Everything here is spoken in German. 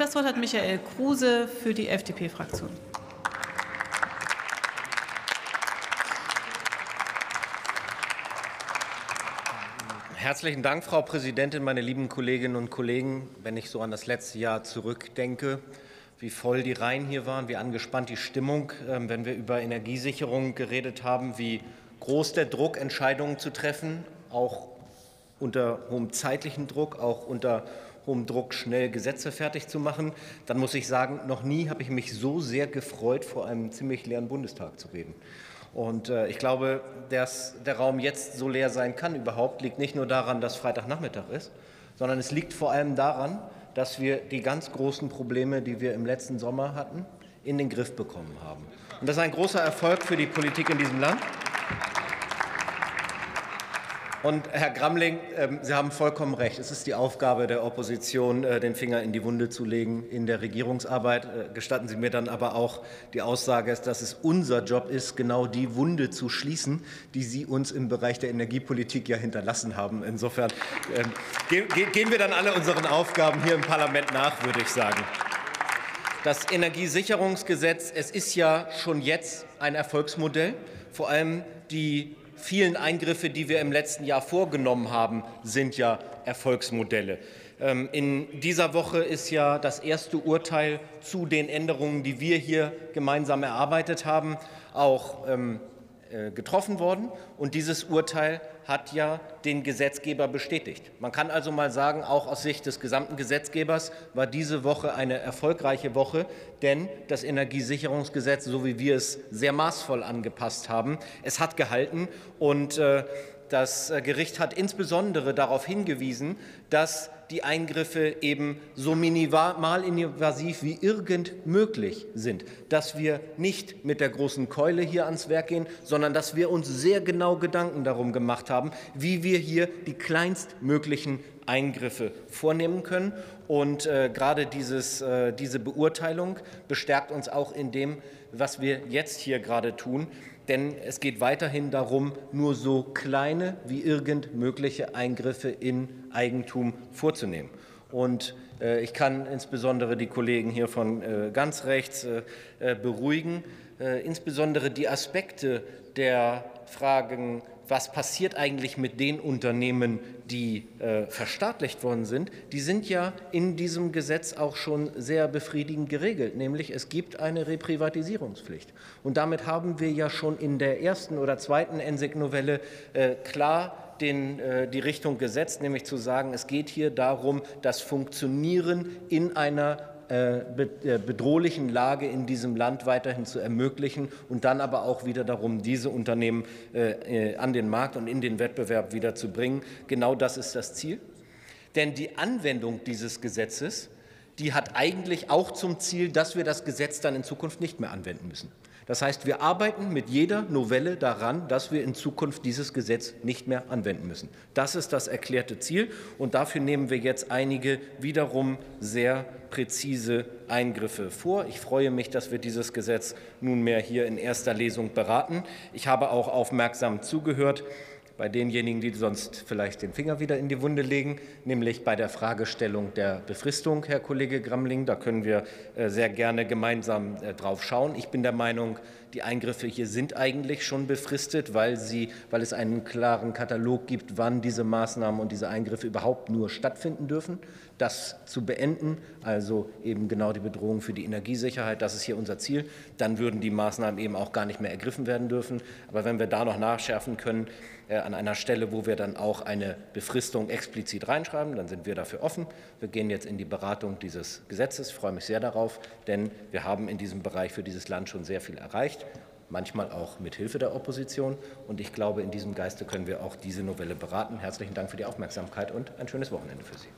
Das Wort hat Michael Kruse für die FDP-Fraktion. Herzlichen Dank, Frau Präsidentin, meine lieben Kolleginnen und Kollegen. Wenn ich so an das letzte Jahr zurückdenke, wie voll die Reihen hier waren, wie angespannt die Stimmung, ähm, wenn wir über Energiesicherung geredet haben, wie groß der Druck, Entscheidungen zu treffen, auch unter hohem zeitlichen Druck, auch unter hohem Druck, schnell Gesetze fertig zu machen, dann muss ich sagen, noch nie habe ich mich so sehr gefreut, vor einem ziemlich leeren Bundestag zu reden. Und äh, ich glaube, dass der Raum jetzt so leer sein kann überhaupt, liegt nicht nur daran, dass Freitagnachmittag ist, sondern es liegt vor allem daran, dass wir die ganz großen Probleme, die wir im letzten Sommer hatten, in den Griff bekommen haben. Und das ist ein großer Erfolg für die Politik in diesem Land. Und Herr Gramling, ähm, Sie haben vollkommen recht. Es ist die Aufgabe der Opposition, äh, den Finger in die Wunde zu legen in der Regierungsarbeit. Äh, gestatten Sie mir dann aber auch die Aussage, dass es unser Job ist, genau die Wunde zu schließen, die Sie uns im Bereich der Energiepolitik ja hinterlassen haben. Insofern ähm, gehen wir dann alle unseren Aufgaben hier im Parlament nach, würde ich sagen. Das Energiesicherungsgesetz, es ist ja schon jetzt ein Erfolgsmodell. Vor allem die vielen Eingriffe, die wir im letzten Jahr vorgenommen haben, sind ja Erfolgsmodelle. Ähm, in dieser Woche ist ja das erste Urteil zu den Änderungen, die wir hier gemeinsam erarbeitet haben, auch ähm, äh, getroffen worden. Und dieses Urteil hat ja den Gesetzgeber bestätigt. Man kann also mal sagen, auch aus Sicht des gesamten Gesetzgebers war diese Woche eine erfolgreiche Woche, denn das Energiesicherungsgesetz, so wie wir es sehr maßvoll angepasst haben, es hat gehalten und äh, das äh, Gericht hat insbesondere darauf hingewiesen, dass die Eingriffe eben so minimal invasiv wie irgend möglich sind, dass wir nicht mit der großen Keule hier ans Werk gehen, sondern dass wir uns sehr genau Gedanken darum gemacht haben, wie wir hier die kleinstmöglichen Eingriffe vornehmen können. Und äh, gerade dieses, äh, diese Beurteilung bestärkt uns auch in dem, was wir jetzt hier gerade tun. Denn es geht weiterhin darum, nur so kleine wie irgend mögliche Eingriffe in Eigentum vorzunehmen. Und äh, ich kann insbesondere die Kollegen hier von äh, ganz rechts äh, äh beruhigen. Äh, insbesondere die Aspekte der Fragen was passiert eigentlich mit den Unternehmen, die äh, verstaatlicht worden sind, die sind ja in diesem Gesetz auch schon sehr befriedigend geregelt, nämlich es gibt eine Reprivatisierungspflicht. Und damit haben wir ja schon in der ersten oder zweiten NSEC-Novelle äh, klar den, die Richtung gesetzt, nämlich zu sagen, es geht hier darum, das Funktionieren in einer bedrohlichen Lage in diesem Land weiterhin zu ermöglichen und dann aber auch wieder darum, diese Unternehmen äh, an den Markt und in den Wettbewerb wieder zu bringen. Genau das ist das Ziel. Denn die Anwendung dieses Gesetzes, die hat eigentlich auch zum Ziel, dass wir das Gesetz dann in Zukunft nicht mehr anwenden müssen. Das heißt, wir arbeiten mit jeder Novelle daran, dass wir in Zukunft dieses Gesetz nicht mehr anwenden müssen. Das ist das erklärte Ziel, und dafür nehmen wir jetzt einige wiederum sehr präzise Eingriffe vor. Ich freue mich, dass wir dieses Gesetz nunmehr hier in erster Lesung beraten. Ich habe auch aufmerksam zugehört bei denjenigen, die sonst vielleicht den Finger wieder in die Wunde legen, nämlich bei der Fragestellung der Befristung, Herr Kollege Gramling. Da können wir äh, sehr gerne gemeinsam äh, drauf schauen. Ich bin der Meinung, die Eingriffe hier sind eigentlich schon befristet, weil, sie, weil es einen klaren Katalog gibt, wann diese Maßnahmen und diese Eingriffe überhaupt nur stattfinden dürfen. Das zu beenden, also eben genau die Bedrohung für die Energiesicherheit, das ist hier unser Ziel. Dann würden die Maßnahmen eben auch gar nicht mehr ergriffen werden dürfen. Aber wenn wir da noch nachschärfen können, äh, an einer Stelle, wo wir dann auch eine Befristung explizit reinschreiben, dann sind wir dafür offen. Wir gehen jetzt in die Beratung dieses Gesetzes. Ich freue mich sehr darauf, denn wir haben in diesem Bereich für dieses Land schon sehr viel erreicht manchmal auch mit Hilfe der Opposition. Und ich glaube, in diesem Geiste können wir auch diese Novelle beraten. Herzlichen Dank für die Aufmerksamkeit und ein schönes Wochenende für Sie.